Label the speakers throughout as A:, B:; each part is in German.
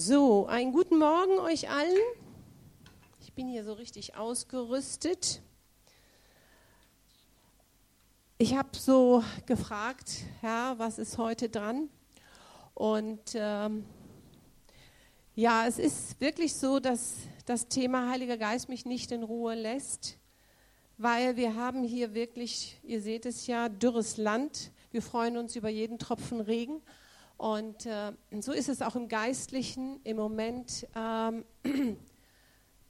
A: So, einen guten Morgen euch allen. Ich bin hier so richtig ausgerüstet. Ich habe so gefragt, Herr, was ist heute dran? Und ähm, ja, es ist wirklich so, dass das Thema Heiliger Geist mich nicht in Ruhe lässt, weil wir haben hier wirklich, ihr seht es ja, dürres Land. Wir freuen uns über jeden Tropfen Regen. Und äh, so ist es auch im Geistlichen im Moment. Ähm,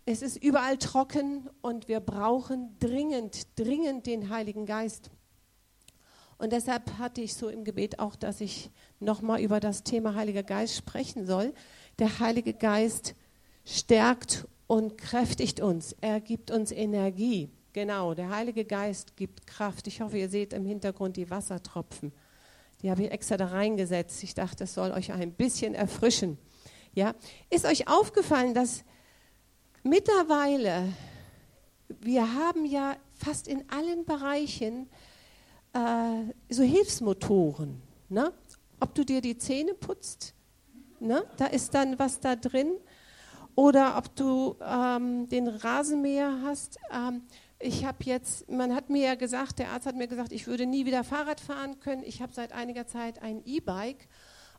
A: es ist überall trocken und wir brauchen dringend, dringend den Heiligen Geist. Und deshalb hatte ich so im Gebet auch, dass ich nochmal über das Thema Heiliger Geist sprechen soll. Der Heilige Geist stärkt und kräftigt uns. Er gibt uns Energie. Genau, der Heilige Geist gibt Kraft. Ich hoffe, ihr seht im Hintergrund die Wassertropfen. Die habe ich extra da reingesetzt. Ich dachte, das soll euch ein bisschen erfrischen. Ja? Ist euch aufgefallen, dass mittlerweile, wir haben ja fast in allen Bereichen äh, so Hilfsmotoren. Ne? Ob du dir die Zähne putzt, ne? da ist dann was da drin. Oder ob du ähm, den Rasenmäher hast. Ähm, ich habe jetzt, man hat mir ja gesagt, der Arzt hat mir gesagt, ich würde nie wieder Fahrrad fahren können. Ich habe seit einiger Zeit ein E-Bike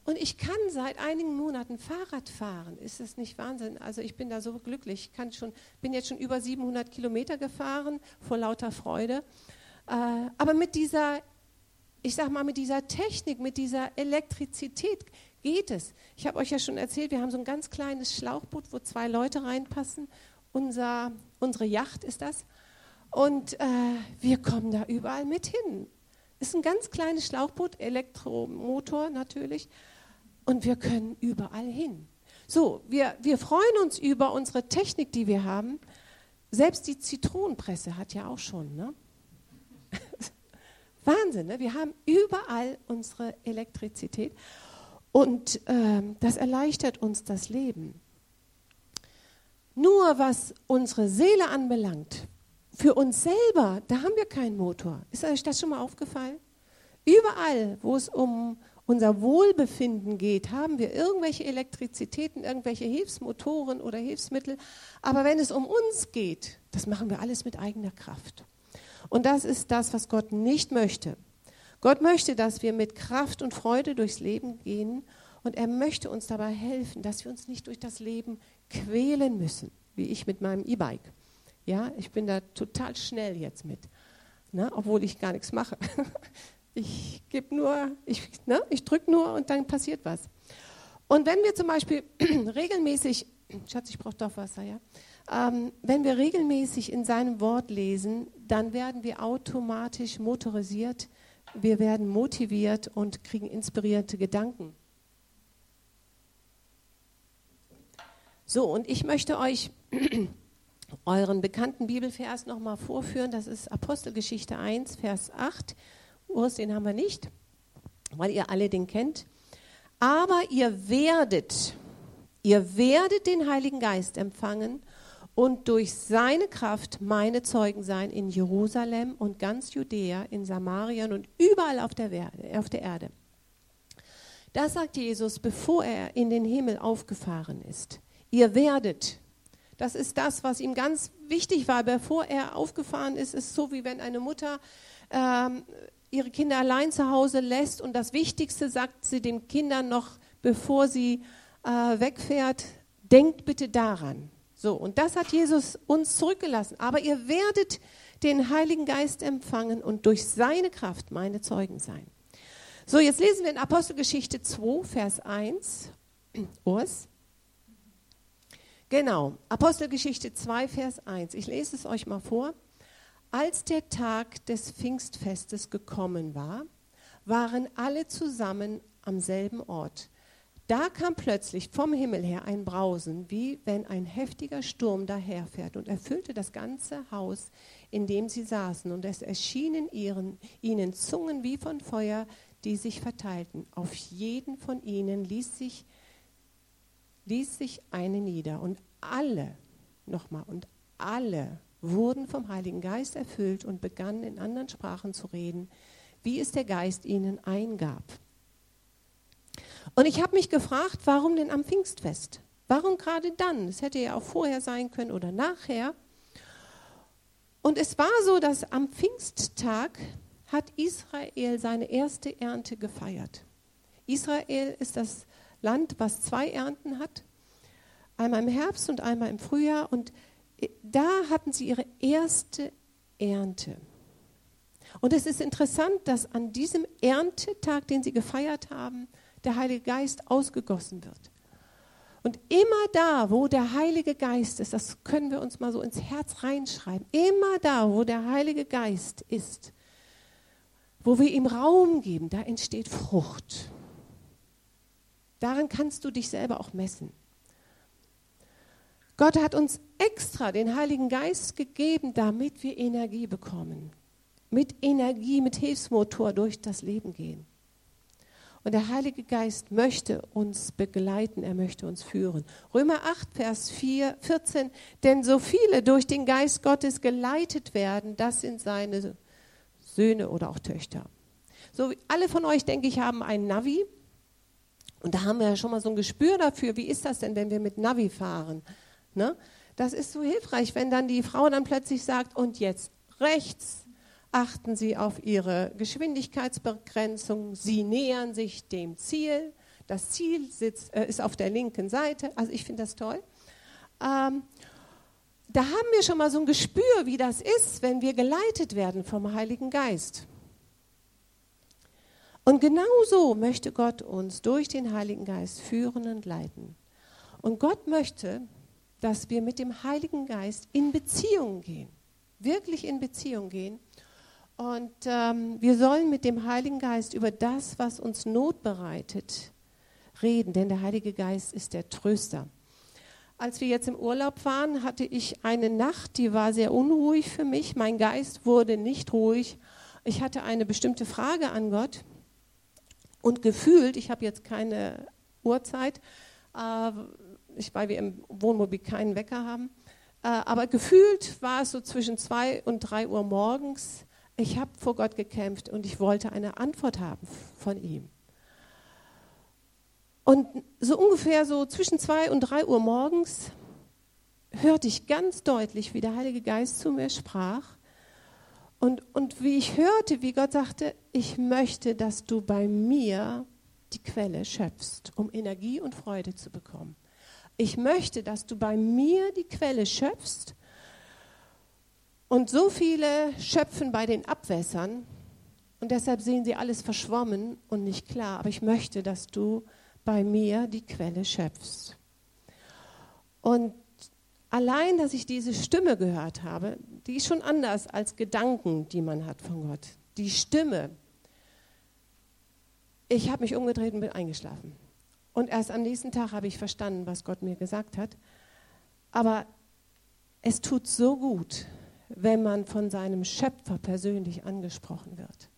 A: und ich kann seit einigen Monaten Fahrrad fahren. Ist das nicht Wahnsinn? Also ich bin da so glücklich. Ich kann schon, bin jetzt schon über 700 Kilometer gefahren vor lauter Freude. Äh, aber mit dieser, ich sag mal, mit dieser Technik, mit dieser Elektrizität geht es. Ich habe euch ja schon erzählt, wir haben so ein ganz kleines Schlauchboot, wo zwei Leute reinpassen. Unser, unsere Yacht ist das. Und äh, wir kommen da überall mit hin. Ist ein ganz kleines Schlauchboot, Elektromotor natürlich. Und wir können überall hin. So, wir, wir freuen uns über unsere Technik, die wir haben. Selbst die Zitronenpresse hat ja auch schon, ne? Wahnsinn, ne? Wir haben überall unsere Elektrizität. Und äh, das erleichtert uns das Leben. Nur was unsere Seele anbelangt, für uns selber, da haben wir keinen Motor. Ist euch das schon mal aufgefallen? Überall, wo es um unser Wohlbefinden geht, haben wir irgendwelche Elektrizitäten, irgendwelche Hilfsmotoren oder Hilfsmittel. Aber wenn es um uns geht, das machen wir alles mit eigener Kraft. Und das ist das, was Gott nicht möchte. Gott möchte, dass wir mit Kraft und Freude durchs Leben gehen und er möchte uns dabei helfen, dass wir uns nicht durch das Leben quälen müssen, wie ich mit meinem E-Bike. Ja, ich bin da total schnell jetzt mit, ne? obwohl ich gar nichts mache. Ich gebe nur, ich, ne? ich drücke nur und dann passiert was. Und wenn wir zum Beispiel regelmäßig, Schatz, ich brauche doch Wasser, ja. Ähm, wenn wir regelmäßig in seinem Wort lesen, dann werden wir automatisch motorisiert, wir werden motiviert und kriegen inspirierte Gedanken. So, und ich möchte euch euren bekannten Bibelvers nochmal vorführen. Das ist Apostelgeschichte 1, Vers 8. Urs, den haben wir nicht, weil ihr alle den kennt. Aber ihr werdet, ihr werdet den Heiligen Geist empfangen und durch seine Kraft meine Zeugen sein in Jerusalem und ganz Judäa, in Samarien und überall auf der, auf der Erde. Das sagt Jesus, bevor er in den Himmel aufgefahren ist. Ihr werdet, das ist das, was ihm ganz wichtig war, bevor er aufgefahren ist. Es ist so, wie wenn eine Mutter ähm, ihre Kinder allein zu Hause lässt und das Wichtigste sagt sie den Kindern noch, bevor sie äh, wegfährt, denkt bitte daran. So, und das hat Jesus uns zurückgelassen. Aber ihr werdet den Heiligen Geist empfangen und durch seine Kraft meine Zeugen sein. So, jetzt lesen wir in Apostelgeschichte 2, Vers 1. Urs. Genau, Apostelgeschichte 2, Vers 1. Ich lese es euch mal vor. Als der Tag des Pfingstfestes gekommen war, waren alle zusammen am selben Ort. Da kam plötzlich vom Himmel her ein Brausen, wie wenn ein heftiger Sturm daherfährt und erfüllte das ganze Haus, in dem sie saßen. Und es erschienen ihren, ihnen Zungen wie von Feuer, die sich verteilten. Auf jeden von ihnen ließ sich ließ sich eine nieder und alle, nochmal, und alle wurden vom Heiligen Geist erfüllt und begannen in anderen Sprachen zu reden, wie es der Geist ihnen eingab. Und ich habe mich gefragt, warum denn am Pfingstfest? Warum gerade dann? Es hätte ja auch vorher sein können oder nachher. Und es war so, dass am Pfingsttag hat Israel seine erste Ernte gefeiert. Israel ist das Land, was zwei Ernten hat, einmal im Herbst und einmal im Frühjahr. Und da hatten sie ihre erste Ernte. Und es ist interessant, dass an diesem Erntetag, den sie gefeiert haben, der Heilige Geist ausgegossen wird. Und immer da, wo der Heilige Geist ist, das können wir uns mal so ins Herz reinschreiben, immer da, wo der Heilige Geist ist, wo wir ihm Raum geben, da entsteht Frucht. Daran kannst du dich selber auch messen. Gott hat uns extra den Heiligen Geist gegeben, damit wir Energie bekommen. Mit Energie, mit Hilfsmotor durch das Leben gehen. Und der Heilige Geist möchte uns begleiten, er möchte uns führen. Römer 8, Vers 4, 14, denn so viele durch den Geist Gottes geleitet werden, das sind seine Söhne oder auch Töchter. So, alle von euch, denke ich, haben einen Navi. Und da haben wir ja schon mal so ein Gespür dafür, wie ist das denn, wenn wir mit Navi fahren? Ne? Das ist so hilfreich, wenn dann die Frau dann plötzlich sagt, und jetzt rechts, achten Sie auf Ihre Geschwindigkeitsbegrenzung. Sie nähern sich dem Ziel. Das Ziel sitzt, äh, ist auf der linken Seite. Also ich finde das toll. Ähm, da haben wir schon mal so ein Gespür, wie das ist, wenn wir geleitet werden vom Heiligen Geist. Und genau so möchte Gott uns durch den Heiligen Geist führen und leiten. Und Gott möchte, dass wir mit dem Heiligen Geist in Beziehung gehen, wirklich in Beziehung gehen und ähm, wir sollen mit dem Heiligen Geist über das, was uns Not bereitet, reden, denn der Heilige Geist ist der Tröster. Als wir jetzt im Urlaub waren, hatte ich eine Nacht, die war sehr unruhig für mich. Mein Geist wurde nicht ruhig. Ich hatte eine bestimmte Frage an Gott und gefühlt, ich habe jetzt keine Uhrzeit, äh, weil wir im Wohnmobil keinen Wecker haben, äh, aber gefühlt war es so zwischen zwei und drei Uhr morgens ich habe vor Gott gekämpft und ich wollte eine Antwort haben von ihm. Und so ungefähr so zwischen zwei und drei Uhr morgens hörte ich ganz deutlich, wie der Heilige Geist zu mir sprach. Und, und wie ich hörte, wie Gott sagte, ich möchte, dass du bei mir die Quelle schöpfst, um Energie und Freude zu bekommen. Ich möchte, dass du bei mir die Quelle schöpfst und so viele schöpfen bei den Abwässern und deshalb sehen sie alles verschwommen und nicht klar. Aber ich möchte, dass du bei mir die Quelle schöpfst. Und allein, dass ich diese Stimme gehört habe, die ist schon anders als Gedanken, die man hat von Gott. Die Stimme. Ich habe mich umgedreht und bin eingeschlafen. Und erst am nächsten Tag habe ich verstanden, was Gott mir gesagt hat. Aber es tut so gut, wenn man von seinem Schöpfer persönlich angesprochen wird.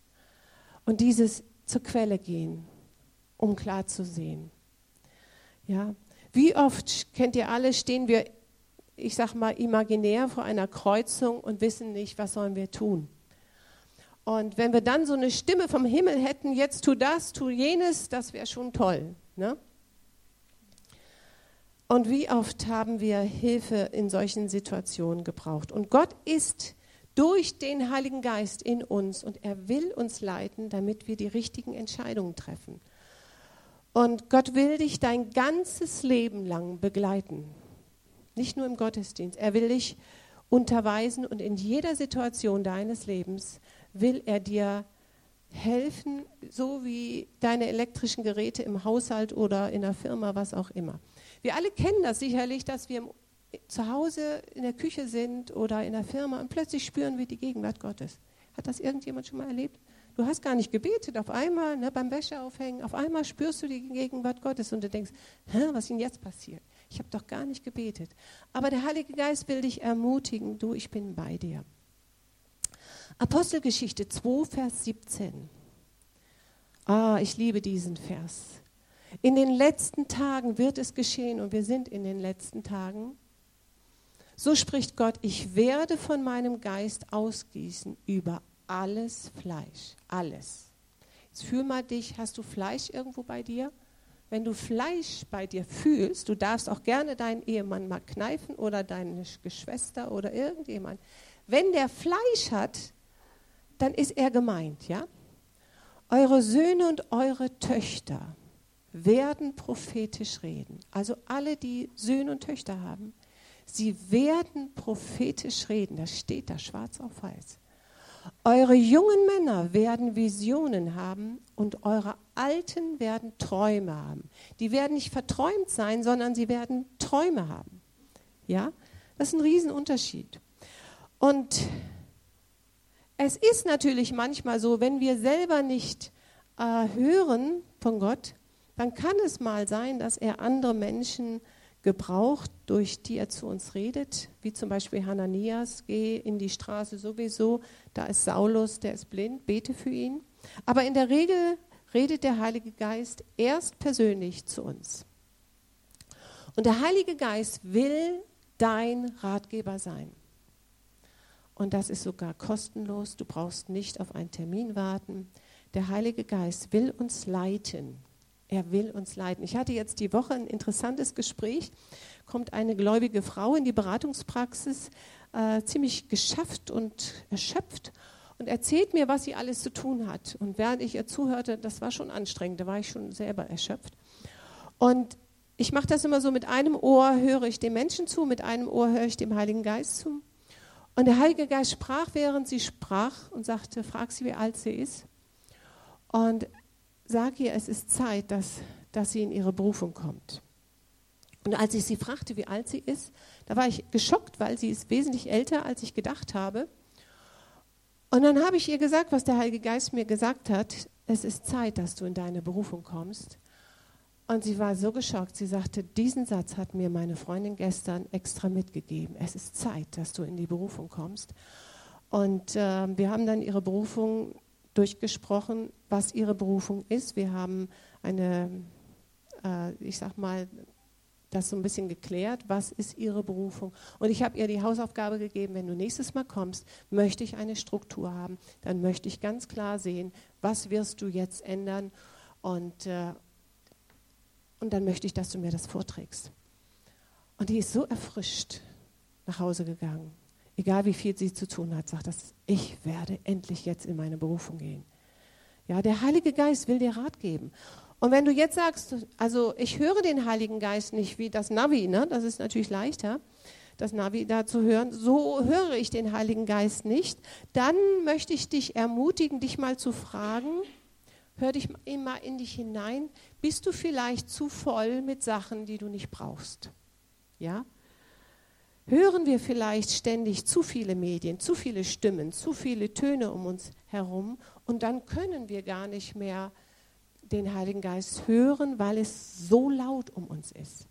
A: Und dieses zur Quelle gehen, um klar zu sehen. Ja, wie oft kennt ihr alle, stehen wir, ich sag mal, imaginär vor einer Kreuzung und wissen nicht, was sollen wir tun. Und wenn wir dann so eine Stimme vom Himmel hätten, jetzt tu das, tu jenes, das wäre schon toll. Ne? Und wie oft haben wir Hilfe in solchen Situationen gebraucht? Und Gott ist durch den Heiligen Geist in uns und er will uns leiten, damit wir die richtigen Entscheidungen treffen. Und Gott will dich dein ganzes Leben lang begleiten. Nicht nur im Gottesdienst. Er will dich unterweisen und in jeder Situation deines Lebens will er dir helfen, so wie deine elektrischen Geräte im Haushalt oder in der Firma, was auch immer. Wir alle kennen das sicherlich, dass wir zu Hause in der Küche sind oder in der Firma und plötzlich spüren wir die Gegenwart Gottes. Hat das irgendjemand schon mal erlebt? Du hast gar nicht gebetet, auf einmal ne, beim Wäscheaufhängen, auf einmal spürst du die Gegenwart Gottes und du denkst, was ist denn jetzt passiert? Ich habe doch gar nicht gebetet. Aber der Heilige Geist will dich ermutigen, du, ich bin bei dir. Apostelgeschichte 2, Vers 17. Ah, ich liebe diesen Vers. In den letzten Tagen wird es geschehen und wir sind in den letzten Tagen. So spricht Gott, ich werde von meinem Geist ausgießen über alles Fleisch, alles. Jetzt fühl mal dich, hast du Fleisch irgendwo bei dir? Wenn du Fleisch bei dir fühlst, du darfst auch gerne deinen Ehemann mal kneifen oder deine Geschwister oder irgendjemand. Wenn der Fleisch hat, dann ist er gemeint, ja? Eure Söhne und eure Töchter werden prophetisch reden. Also alle, die Söhne und Töchter haben, sie werden prophetisch reden. Das steht da schwarz auf weiß. Eure jungen Männer werden Visionen haben und eure Alten werden Träume haben. Die werden nicht verträumt sein, sondern sie werden Träume haben. Ja, das ist ein Riesenunterschied. Und es ist natürlich manchmal so, wenn wir selber nicht äh, hören von Gott, dann kann es mal sein, dass er andere Menschen gebraucht, durch die er zu uns redet, wie zum Beispiel Hananias, geh in die Straße sowieso, da ist Saulus, der ist blind, bete für ihn. Aber in der Regel redet der Heilige Geist erst persönlich zu uns. Und der Heilige Geist will dein Ratgeber sein. Und das ist sogar kostenlos. Du brauchst nicht auf einen Termin warten. Der Heilige Geist will uns leiten. Er will uns leiten. Ich hatte jetzt die Woche ein interessantes Gespräch. Kommt eine gläubige Frau in die Beratungspraxis, äh, ziemlich geschafft und erschöpft und erzählt mir, was sie alles zu tun hat. Und während ich ihr zuhörte, das war schon anstrengend, da war ich schon selber erschöpft. Und ich mache das immer so, mit einem Ohr höre ich dem Menschen zu, mit einem Ohr höre ich dem Heiligen Geist zu. Und der Heilige Geist sprach, während sie sprach und sagte, frag sie, wie alt sie ist. Und sag ihr, es ist Zeit, dass, dass sie in ihre Berufung kommt. Und als ich sie fragte, wie alt sie ist, da war ich geschockt, weil sie ist wesentlich älter, als ich gedacht habe. Und dann habe ich ihr gesagt, was der Heilige Geist mir gesagt hat, es ist Zeit, dass du in deine Berufung kommst. Und sie war so geschockt, sie sagte, diesen Satz hat mir meine Freundin gestern extra mitgegeben. Es ist Zeit, dass du in die Berufung kommst. Und äh, wir haben dann ihre Berufung durchgesprochen, was ihre Berufung ist. Wir haben eine, äh, ich sag mal, das so ein bisschen geklärt, was ist ihre Berufung. Und ich habe ihr die Hausaufgabe gegeben, wenn du nächstes Mal kommst, möchte ich eine Struktur haben. Dann möchte ich ganz klar sehen, was wirst du jetzt ändern. Und, äh, und dann möchte ich, dass du mir das vorträgst. Und die ist so erfrischt nach Hause gegangen egal wie viel sie zu tun hat, sagt das, ich werde endlich jetzt in meine Berufung gehen. Ja, der Heilige Geist will dir Rat geben. Und wenn du jetzt sagst, also ich höre den Heiligen Geist nicht wie das Navi, ne? das ist natürlich leichter, das Navi da zu hören, so höre ich den Heiligen Geist nicht, dann möchte ich dich ermutigen, dich mal zu fragen, hör dich mal in dich hinein, bist du vielleicht zu voll mit Sachen, die du nicht brauchst? Ja? hören wir vielleicht ständig zu viele Medien, zu viele Stimmen, zu viele Töne um uns herum und dann können wir gar nicht mehr den Heiligen Geist hören, weil es so laut um uns ist.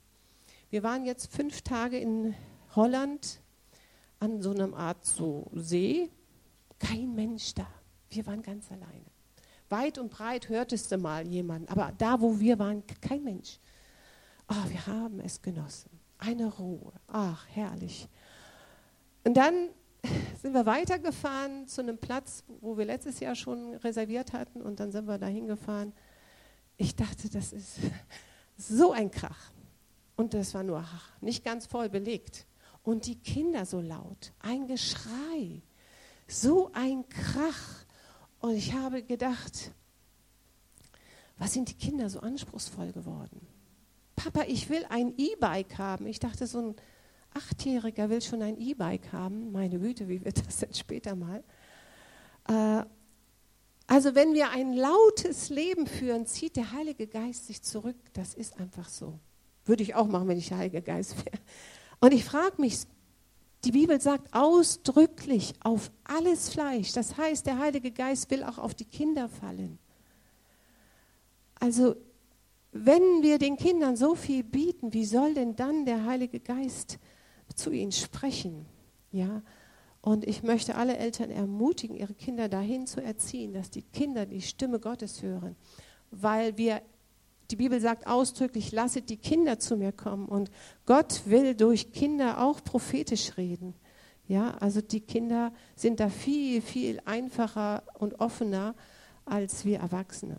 A: Wir waren jetzt fünf Tage in Holland an so einer Art so See, kein Mensch da. Wir waren ganz alleine. Weit und breit hörtest du mal jemanden, aber da, wo wir waren, kein Mensch. Oh, wir haben es genossen eine Ruhe. Ach, herrlich. Und dann sind wir weitergefahren zu einem Platz, wo wir letztes Jahr schon reserviert hatten und dann sind wir da hingefahren. Ich dachte, das ist so ein Krach. Und das war nur nicht ganz voll belegt. Und die Kinder so laut, ein Geschrei, so ein Krach. Und ich habe gedacht, was sind die Kinder so anspruchsvoll geworden? Papa, ich will ein E-Bike haben. Ich dachte, so ein Achtjähriger will schon ein E-Bike haben. Meine Güte, wie wird das denn später mal? Also wenn wir ein lautes Leben führen, zieht der Heilige Geist sich zurück. Das ist einfach so. Würde ich auch machen, wenn ich der Heilige Geist wäre. Und ich frage mich, die Bibel sagt ausdrücklich auf alles Fleisch. Das heißt, der Heilige Geist will auch auf die Kinder fallen. Also wenn wir den Kindern so viel bieten, wie soll denn dann der Heilige Geist zu ihnen sprechen? Ja, und ich möchte alle Eltern ermutigen, ihre Kinder dahin zu erziehen, dass die Kinder die Stimme Gottes hören, weil wir die Bibel sagt ausdrücklich, lasset die Kinder zu mir kommen und Gott will durch Kinder auch prophetisch reden. Ja, also die Kinder sind da viel viel einfacher und offener als wir Erwachsene.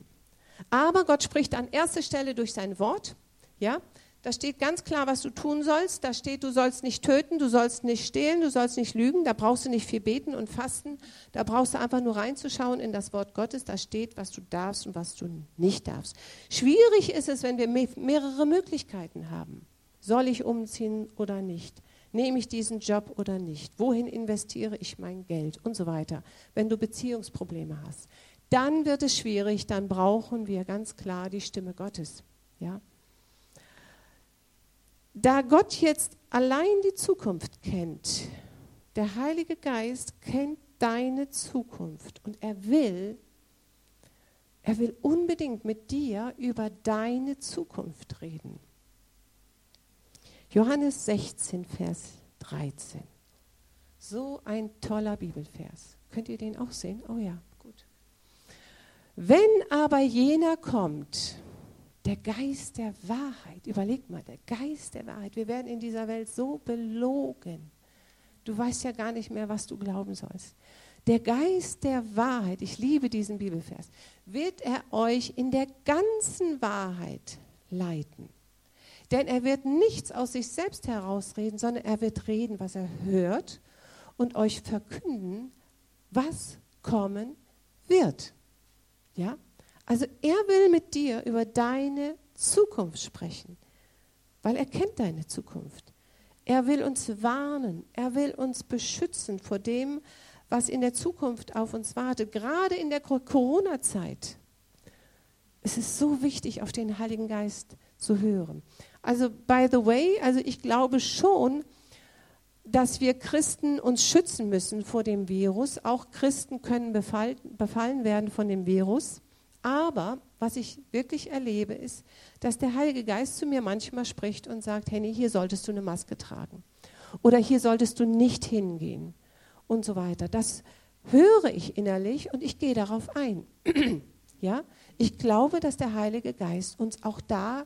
A: Aber Gott spricht an erster Stelle durch sein Wort. Ja, da steht ganz klar, was du tun sollst. Da steht, du sollst nicht töten, du sollst nicht stehlen, du sollst nicht lügen. Da brauchst du nicht viel beten und fasten. Da brauchst du einfach nur reinzuschauen in das Wort Gottes. Da steht, was du darfst und was du nicht darfst. Schwierig ist es, wenn wir mehrere Möglichkeiten haben. Soll ich umziehen oder nicht? Nehme ich diesen Job oder nicht? Wohin investiere ich mein Geld und so weiter? Wenn du Beziehungsprobleme hast, dann wird es schwierig. Dann brauchen wir ganz klar die Stimme Gottes. Ja da Gott jetzt allein die Zukunft kennt, der Heilige Geist kennt deine Zukunft und er will, er will unbedingt mit dir über deine Zukunft reden. Johannes 16, Vers 13. So ein toller Bibelvers. Könnt ihr den auch sehen? Oh ja, gut. Wenn aber jener kommt, der Geist der Wahrheit, überleg mal, der Geist der Wahrheit. Wir werden in dieser Welt so belogen. Du weißt ja gar nicht mehr, was du glauben sollst. Der Geist der Wahrheit, ich liebe diesen Bibelvers, wird er euch in der ganzen Wahrheit leiten. Denn er wird nichts aus sich selbst herausreden, sondern er wird reden, was er hört und euch verkünden, was kommen wird. Ja? Also er will mit dir über deine Zukunft sprechen, weil er kennt deine Zukunft. Er will uns warnen, er will uns beschützen vor dem, was in der Zukunft auf uns wartet, gerade in der Corona-Zeit. Es ist so wichtig, auf den Heiligen Geist zu hören. Also, by the way, also ich glaube schon, dass wir Christen uns schützen müssen vor dem Virus. Auch Christen können befallen werden von dem Virus. Aber was ich wirklich erlebe, ist, dass der Heilige Geist zu mir manchmal spricht und sagt, Henny, hier solltest du eine Maske tragen. Oder hier solltest du nicht hingehen. Und so weiter. Das höre ich innerlich und ich gehe darauf ein. ja? Ich glaube, dass der Heilige Geist uns auch da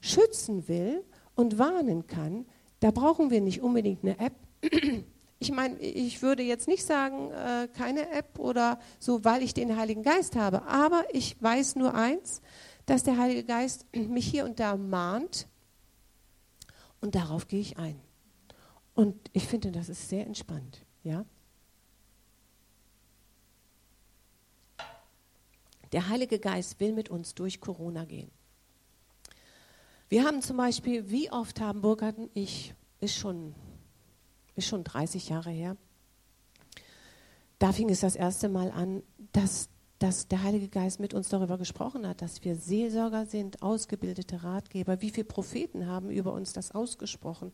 A: schützen will und warnen kann. Da brauchen wir nicht unbedingt eine App ich meine, ich würde jetzt nicht sagen, äh, keine App oder so, weil ich den Heiligen Geist habe. Aber ich weiß nur eins, dass der Heilige Geist mich hier und da mahnt. Und darauf gehe ich ein. Und ich finde, das ist sehr entspannt. Ja? Der Heilige Geist will mit uns durch Corona gehen. Wir haben zum Beispiel, wie oft haben Burkhard und ich, ist schon ist schon 30 Jahre her. Da fing es das erste Mal an, dass, dass der Heilige Geist mit uns darüber gesprochen hat, dass wir Seelsorger sind, ausgebildete Ratgeber. Wie viele Propheten haben über uns das ausgesprochen,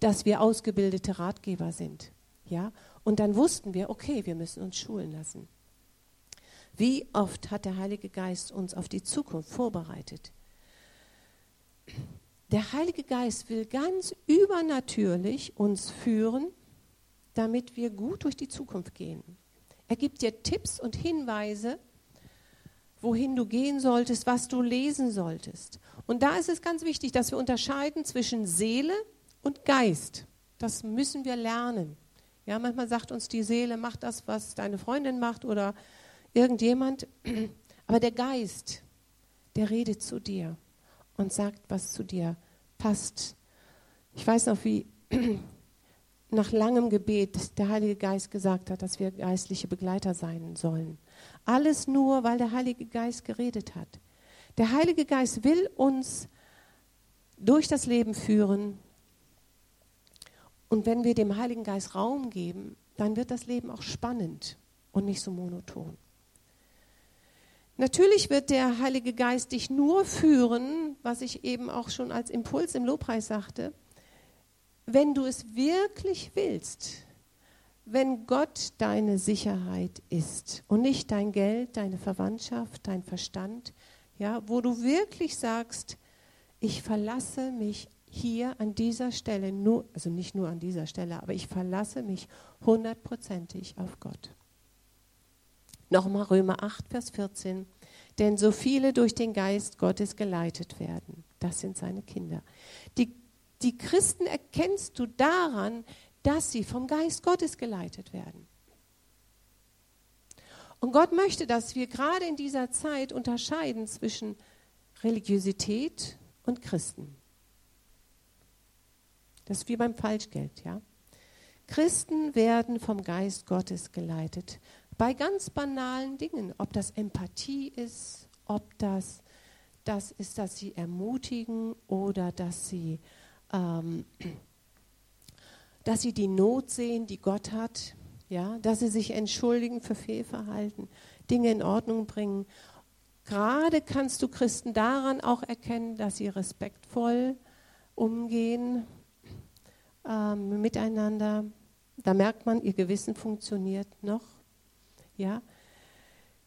A: dass wir ausgebildete Ratgeber sind? Ja? Und dann wussten wir, okay, wir müssen uns schulen lassen. Wie oft hat der Heilige Geist uns auf die Zukunft vorbereitet? Der Heilige Geist will ganz übernatürlich uns führen, damit wir gut durch die Zukunft gehen. Er gibt dir Tipps und Hinweise, wohin du gehen solltest, was du lesen solltest. Und da ist es ganz wichtig, dass wir unterscheiden zwischen Seele und Geist. Das müssen wir lernen. Ja, manchmal sagt uns die Seele, mach das, was deine Freundin macht oder irgendjemand. Aber der Geist, der redet zu dir und sagt, was zu dir passt. Ich weiß noch, wie nach langem Gebet der Heilige Geist gesagt hat, dass wir geistliche Begleiter sein sollen. Alles nur, weil der Heilige Geist geredet hat. Der Heilige Geist will uns durch das Leben führen. Und wenn wir dem Heiligen Geist Raum geben, dann wird das Leben auch spannend und nicht so monoton. Natürlich wird der Heilige Geist dich nur führen, was ich eben auch schon als Impuls im Lobpreis sagte, wenn du es wirklich willst, wenn Gott deine Sicherheit ist und nicht dein Geld, deine Verwandtschaft, dein Verstand, ja, wo du wirklich sagst, ich verlasse mich hier an dieser Stelle nur, also nicht nur an dieser Stelle, aber ich verlasse mich hundertprozentig auf Gott. Nochmal Römer 8, Vers 14. Denn so viele durch den Geist Gottes geleitet werden, das sind seine Kinder. Die, die Christen erkennst du daran, dass sie vom Geist Gottes geleitet werden. Und Gott möchte, dass wir gerade in dieser Zeit unterscheiden zwischen Religiosität und Christen. Das ist wie beim Falschgeld, ja. Christen werden vom Geist Gottes geleitet. Bei ganz banalen Dingen, ob das Empathie ist, ob das das ist, dass sie ermutigen oder dass sie, ähm, dass sie die Not sehen, die Gott hat ja, dass sie sich entschuldigen für Fehlverhalten, Dinge in Ordnung bringen. Gerade kannst du Christen daran auch erkennen, dass sie respektvoll umgehen ähm, miteinander. Da merkt man, ihr Gewissen funktioniert noch. Ja.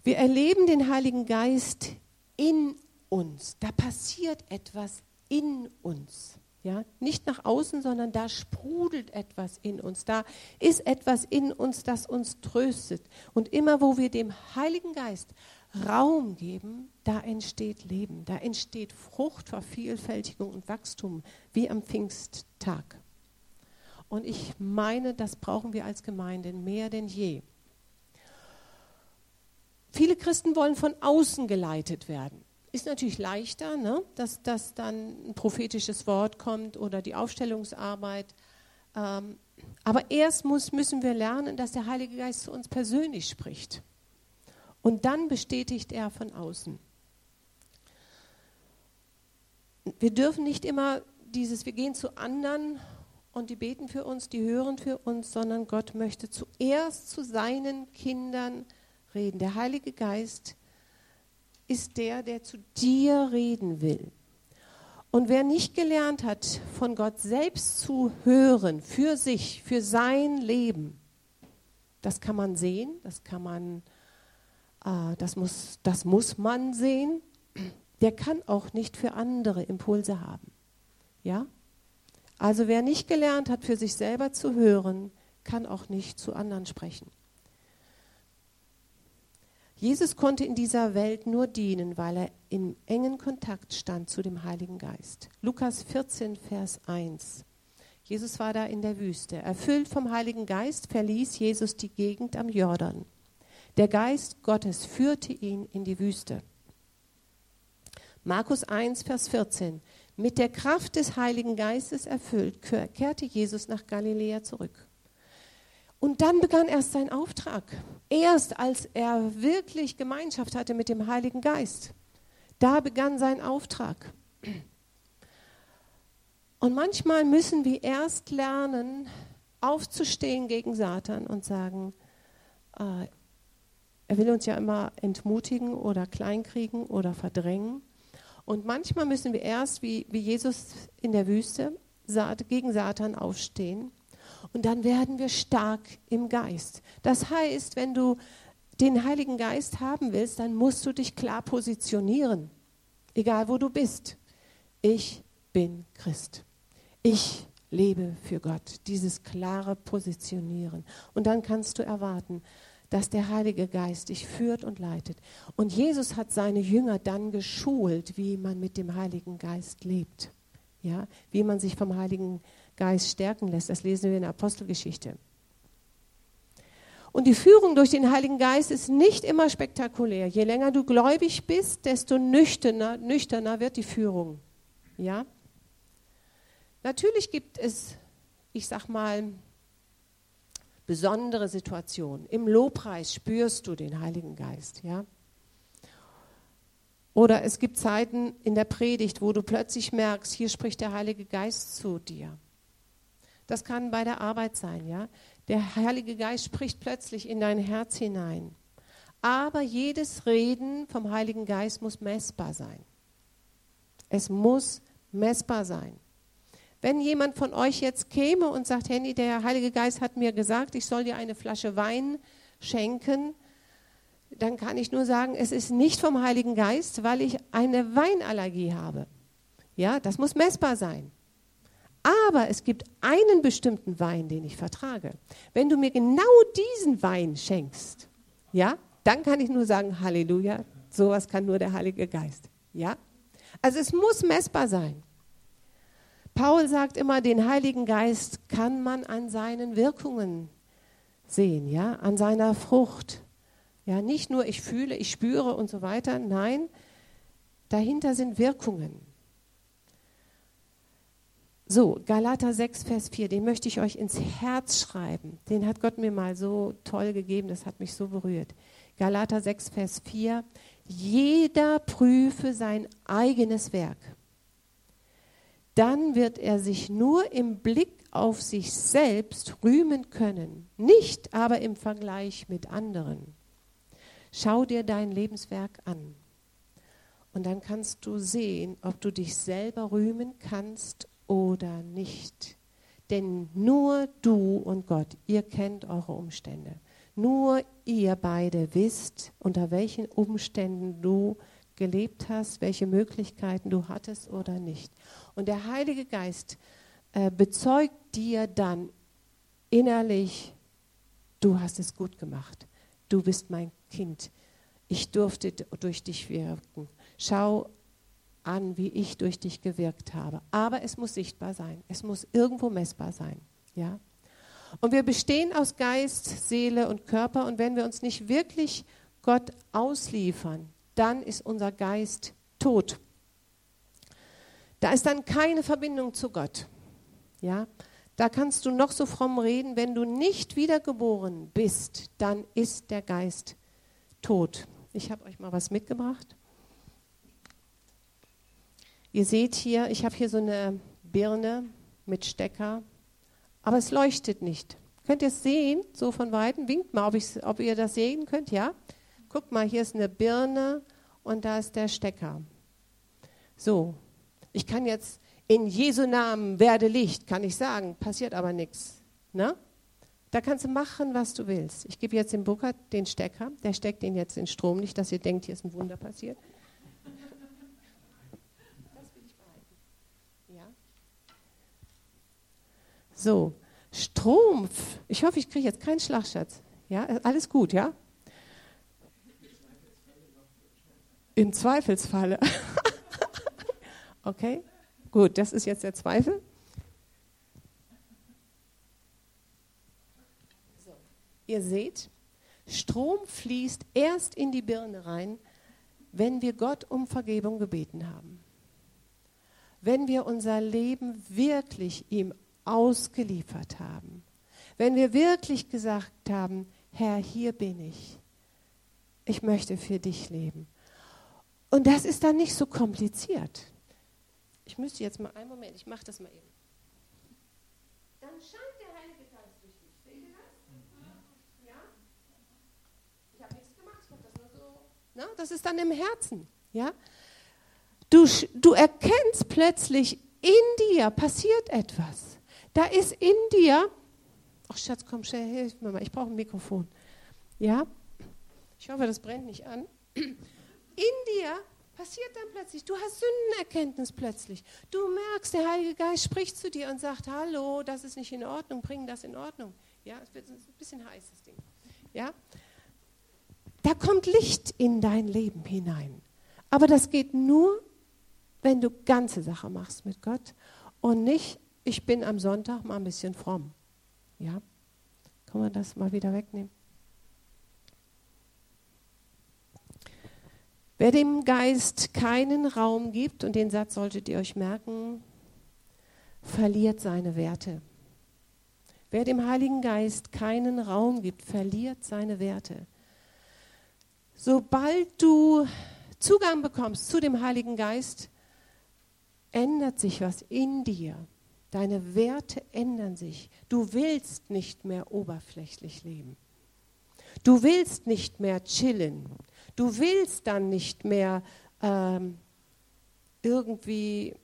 A: Wir erleben den Heiligen Geist in uns. Da passiert etwas in uns. Ja, nicht nach außen, sondern da sprudelt etwas in uns. Da ist etwas in uns, das uns tröstet. Und immer wo wir dem Heiligen Geist Raum geben, da entsteht Leben, da entsteht Frucht, Vervielfältigung und Wachstum, wie am Pfingsttag. Und ich meine, das brauchen wir als Gemeinde mehr denn je. Viele Christen wollen von außen geleitet werden. Ist natürlich leichter, ne? dass, dass dann ein prophetisches Wort kommt oder die Aufstellungsarbeit. Ähm, aber erst muss, müssen wir lernen, dass der Heilige Geist zu uns persönlich spricht. Und dann bestätigt er von außen. Wir dürfen nicht immer dieses, wir gehen zu anderen und die beten für uns, die hören für uns, sondern Gott möchte zuerst zu seinen Kindern reden. Der Heilige Geist ist der, der zu dir reden will. Und wer nicht gelernt hat, von Gott selbst zu hören, für sich, für sein Leben, das kann man sehen, das kann man, äh, das, muss, das muss man sehen, der kann auch nicht für andere Impulse haben. Ja? Also wer nicht gelernt hat, für sich selber zu hören, kann auch nicht zu anderen sprechen. Jesus konnte in dieser Welt nur dienen, weil er in engen Kontakt stand zu dem Heiligen Geist. Lukas 14, Vers 1. Jesus war da in der Wüste. Erfüllt vom Heiligen Geist verließ Jesus die Gegend am Jordan. Der Geist Gottes führte ihn in die Wüste. Markus 1, Vers 14. Mit der Kraft des Heiligen Geistes erfüllt, kehrte Jesus nach Galiläa zurück. Und dann begann erst sein Auftrag. Erst als er wirklich Gemeinschaft hatte mit dem Heiligen Geist. Da begann sein Auftrag. Und manchmal müssen wir erst lernen, aufzustehen gegen Satan und sagen, äh, er will uns ja immer entmutigen oder kleinkriegen oder verdrängen. Und manchmal müssen wir erst, wie, wie Jesus in der Wüste, gegen Satan aufstehen und dann werden wir stark im Geist. Das heißt, wenn du den Heiligen Geist haben willst, dann musst du dich klar positionieren, egal wo du bist. Ich bin Christ. Ich lebe für Gott. Dieses klare Positionieren. Und dann kannst du erwarten, dass der Heilige Geist dich führt und leitet. Und Jesus hat seine Jünger dann geschult, wie man mit dem Heiligen Geist lebt. Ja, wie man sich vom Heiligen Geist Geist stärken lässt. Das lesen wir in der Apostelgeschichte. Und die Führung durch den Heiligen Geist ist nicht immer spektakulär. Je länger du gläubig bist, desto nüchterner, nüchterner wird die Führung. Ja? Natürlich gibt es, ich sag mal, besondere Situationen. Im Lobpreis spürst du den Heiligen Geist, ja? Oder es gibt Zeiten in der Predigt, wo du plötzlich merkst, hier spricht der Heilige Geist zu dir. Das kann bei der Arbeit sein, ja. Der Heilige Geist spricht plötzlich in dein Herz hinein. Aber jedes Reden vom Heiligen Geist muss messbar sein. Es muss messbar sein. Wenn jemand von euch jetzt käme und sagt, Henny, der Heilige Geist hat mir gesagt, ich soll dir eine Flasche Wein schenken, dann kann ich nur sagen, es ist nicht vom Heiligen Geist, weil ich eine Weinallergie habe. Ja, das muss messbar sein. Aber es gibt einen bestimmten Wein, den ich vertrage. Wenn du mir genau diesen Wein schenkst, ja, dann kann ich nur sagen, Halleluja, sowas kann nur der Heilige Geist. Ja? Also es muss messbar sein. Paul sagt immer, den Heiligen Geist kann man an seinen Wirkungen sehen, ja, an seiner Frucht. Ja, nicht nur ich fühle, ich spüre und so weiter. Nein, dahinter sind Wirkungen. So, Galater 6, Vers 4, den möchte ich euch ins Herz schreiben. Den hat Gott mir mal so toll gegeben, das hat mich so berührt. Galater 6, Vers 4, jeder prüfe sein eigenes Werk. Dann wird er sich nur im Blick auf sich selbst rühmen können, nicht aber im Vergleich mit anderen. Schau dir dein Lebenswerk an. Und dann kannst du sehen, ob du dich selber rühmen kannst oder nicht. Denn nur du und Gott, ihr kennt eure Umstände. Nur ihr beide wisst, unter welchen Umständen du gelebt hast, welche Möglichkeiten du hattest oder nicht. Und der Heilige Geist äh, bezeugt dir dann innerlich, du hast es gut gemacht. Du bist mein Kind. Ich durfte durch dich wirken. Schau an, wie ich durch dich gewirkt habe. Aber es muss sichtbar sein. Es muss irgendwo messbar sein. Ja? Und wir bestehen aus Geist, Seele und Körper. Und wenn wir uns nicht wirklich Gott ausliefern, dann ist unser Geist tot. Da ist dann keine Verbindung zu Gott. Ja? Da kannst du noch so fromm reden, wenn du nicht wiedergeboren bist, dann ist der Geist tot. Ich habe euch mal was mitgebracht. Ihr seht hier, ich habe hier so eine Birne mit Stecker, aber es leuchtet nicht. Könnt ihr es sehen, so von Weitem? Winkt mal, ob, ob ihr das sehen könnt, ja? Guckt mal, hier ist eine Birne und da ist der Stecker. So, ich kann jetzt in Jesu Namen werde Licht, kann ich sagen, passiert aber nichts. Ne? Da kannst du machen, was du willst. Ich gebe jetzt dem Burkhard den Stecker, der steckt den jetzt in Strom, nicht, dass ihr denkt, hier ist ein Wunder passiert. Das will ich behalten. Ja? So, Strom. Ich hoffe, ich kriege jetzt keinen Schlagschatz. Ja, alles gut, ja? Im Zweifelsfalle. okay. Gut, das ist jetzt der Zweifel. So. Ihr seht, Strom fließt erst in die Birne rein, wenn wir Gott um Vergebung gebeten haben. Wenn wir unser Leben wirklich ihm ausgeliefert haben. Wenn wir wirklich gesagt haben, Herr, hier bin ich. Ich möchte für dich leben. Und das ist dann nicht so kompliziert. Ich müsste jetzt mal einen Moment, ich mache das mal eben. Dann scheint der Heilige Geist durch dich. Seht ihr das? Ja? Ich habe nichts gemacht, ich habe das nur so. Na, das ist dann im Herzen. Ja? Du, du erkennst plötzlich, in dir passiert etwas. Da ist in dir, ach Schatz, komm schnell, hilf mir mal, ich brauche ein Mikrofon. Ja? Ich hoffe, das brennt nicht an. In dir passiert dann plötzlich. Du hast Sündenerkenntnis plötzlich. Du merkst, der Heilige Geist spricht zu dir und sagt, hallo, das ist nicht in Ordnung, bring das in Ordnung. Ja, es wird ein bisschen heiß, das Ding. Ja, da kommt Licht in dein Leben hinein. Aber das geht nur, wenn du ganze Sache machst mit Gott und nicht, ich bin am Sonntag mal ein bisschen fromm. Ja, kann man das mal wieder wegnehmen? Wer dem Geist keinen Raum gibt, und den Satz solltet ihr euch merken, verliert seine Werte. Wer dem Heiligen Geist keinen Raum gibt, verliert seine Werte. Sobald du Zugang bekommst zu dem Heiligen Geist, ändert sich was in dir. Deine Werte ändern sich. Du willst nicht mehr oberflächlich leben. Du willst nicht mehr chillen. Du willst dann nicht mehr ähm, irgendwie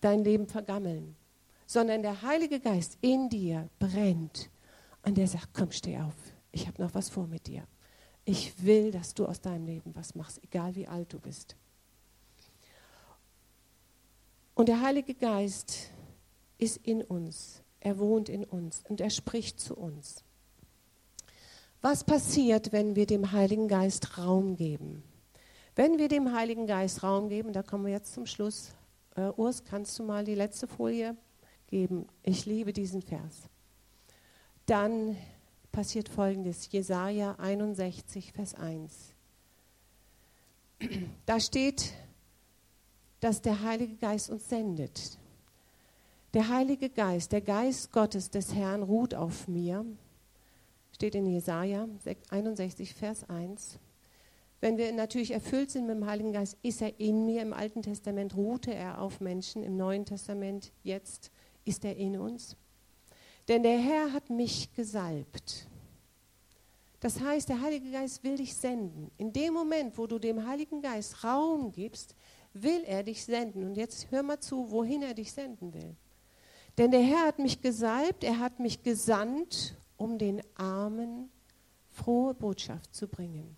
A: dein Leben vergammeln, sondern der Heilige Geist in dir brennt und der sagt, komm, steh auf, ich habe noch was vor mit dir. Ich will, dass du aus deinem Leben was machst, egal wie alt du bist. Und der Heilige Geist ist in uns, er wohnt in uns und er spricht zu uns. Was passiert, wenn wir dem Heiligen Geist Raum geben? Wenn wir dem Heiligen Geist Raum geben, da kommen wir jetzt zum Schluss. Uh, Urs, kannst du mal die letzte Folie geben? Ich liebe diesen Vers. Dann passiert folgendes: Jesaja 61, Vers 1. Da steht, dass der Heilige Geist uns sendet. Der Heilige Geist, der Geist Gottes des Herrn ruht auf mir. Steht in Jesaja 61, Vers 1. Wenn wir natürlich erfüllt sind mit dem Heiligen Geist, ist er in mir. Im Alten Testament ruhte er auf Menschen, im Neuen Testament jetzt ist er in uns. Denn der Herr hat mich gesalbt. Das heißt, der Heilige Geist will dich senden. In dem Moment, wo du dem Heiligen Geist Raum gibst, will er dich senden. Und jetzt hör mal zu, wohin er dich senden will. Denn der Herr hat mich gesalbt, er hat mich gesandt, um den Armen frohe Botschaft zu bringen,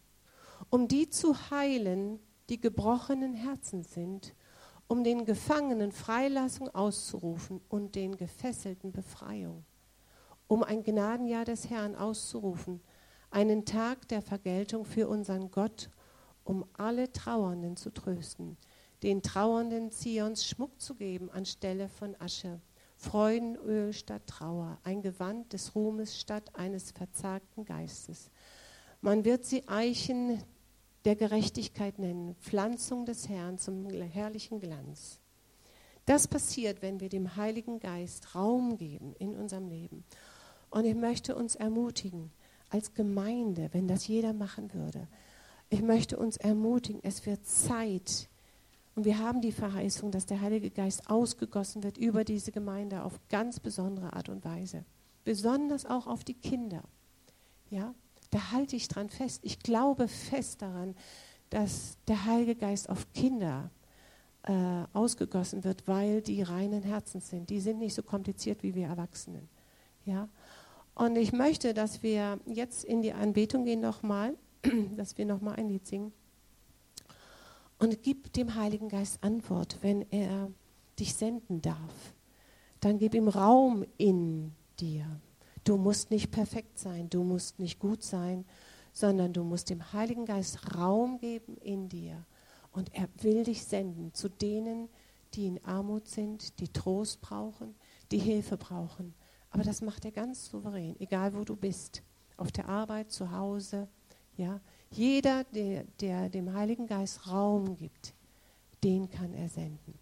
A: um die zu heilen, die gebrochenen Herzen sind, um den Gefangenen Freilassung auszurufen und den Gefesselten Befreiung, um ein Gnadenjahr des Herrn auszurufen, einen Tag der Vergeltung für unseren Gott, um alle Trauernden zu trösten, den Trauernden Zions Schmuck zu geben anstelle von Asche, Freudenöl statt Trauer, ein Gewand des Ruhmes statt eines verzagten Geistes. Man wird sie Eichen der Gerechtigkeit nennen, Pflanzung des Herrn zum herrlichen Glanz. Das passiert, wenn wir dem Heiligen Geist Raum geben in unserem Leben. Und ich möchte uns ermutigen, als Gemeinde, wenn das jeder machen würde. Ich möchte uns ermutigen, es wird Zeit. Und wir haben die Verheißung, dass der Heilige Geist ausgegossen wird über diese Gemeinde auf ganz besondere Art und Weise. Besonders auch auf die Kinder. Ja, da halte ich dran fest. Ich glaube fest daran, dass der Heilige Geist auf Kinder äh, ausgegossen wird, weil die reinen Herzens sind. Die sind nicht so kompliziert wie wir Erwachsenen. Ja, und ich möchte, dass wir jetzt in die Anbetung gehen nochmal, dass wir nochmal ein Lied singen. Und gib dem Heiligen Geist Antwort, wenn er dich senden darf. Dann gib ihm Raum in dir. Du musst nicht perfekt sein, du musst nicht gut sein, sondern du musst dem Heiligen Geist Raum geben in dir. Und er will dich senden zu denen, die in Armut sind, die Trost brauchen, die Hilfe brauchen. Aber das macht er ganz souverän, egal wo du bist. Auf der Arbeit, zu Hause. Ja? Jeder, der, der dem Heiligen Geist Raum gibt, den kann er senden.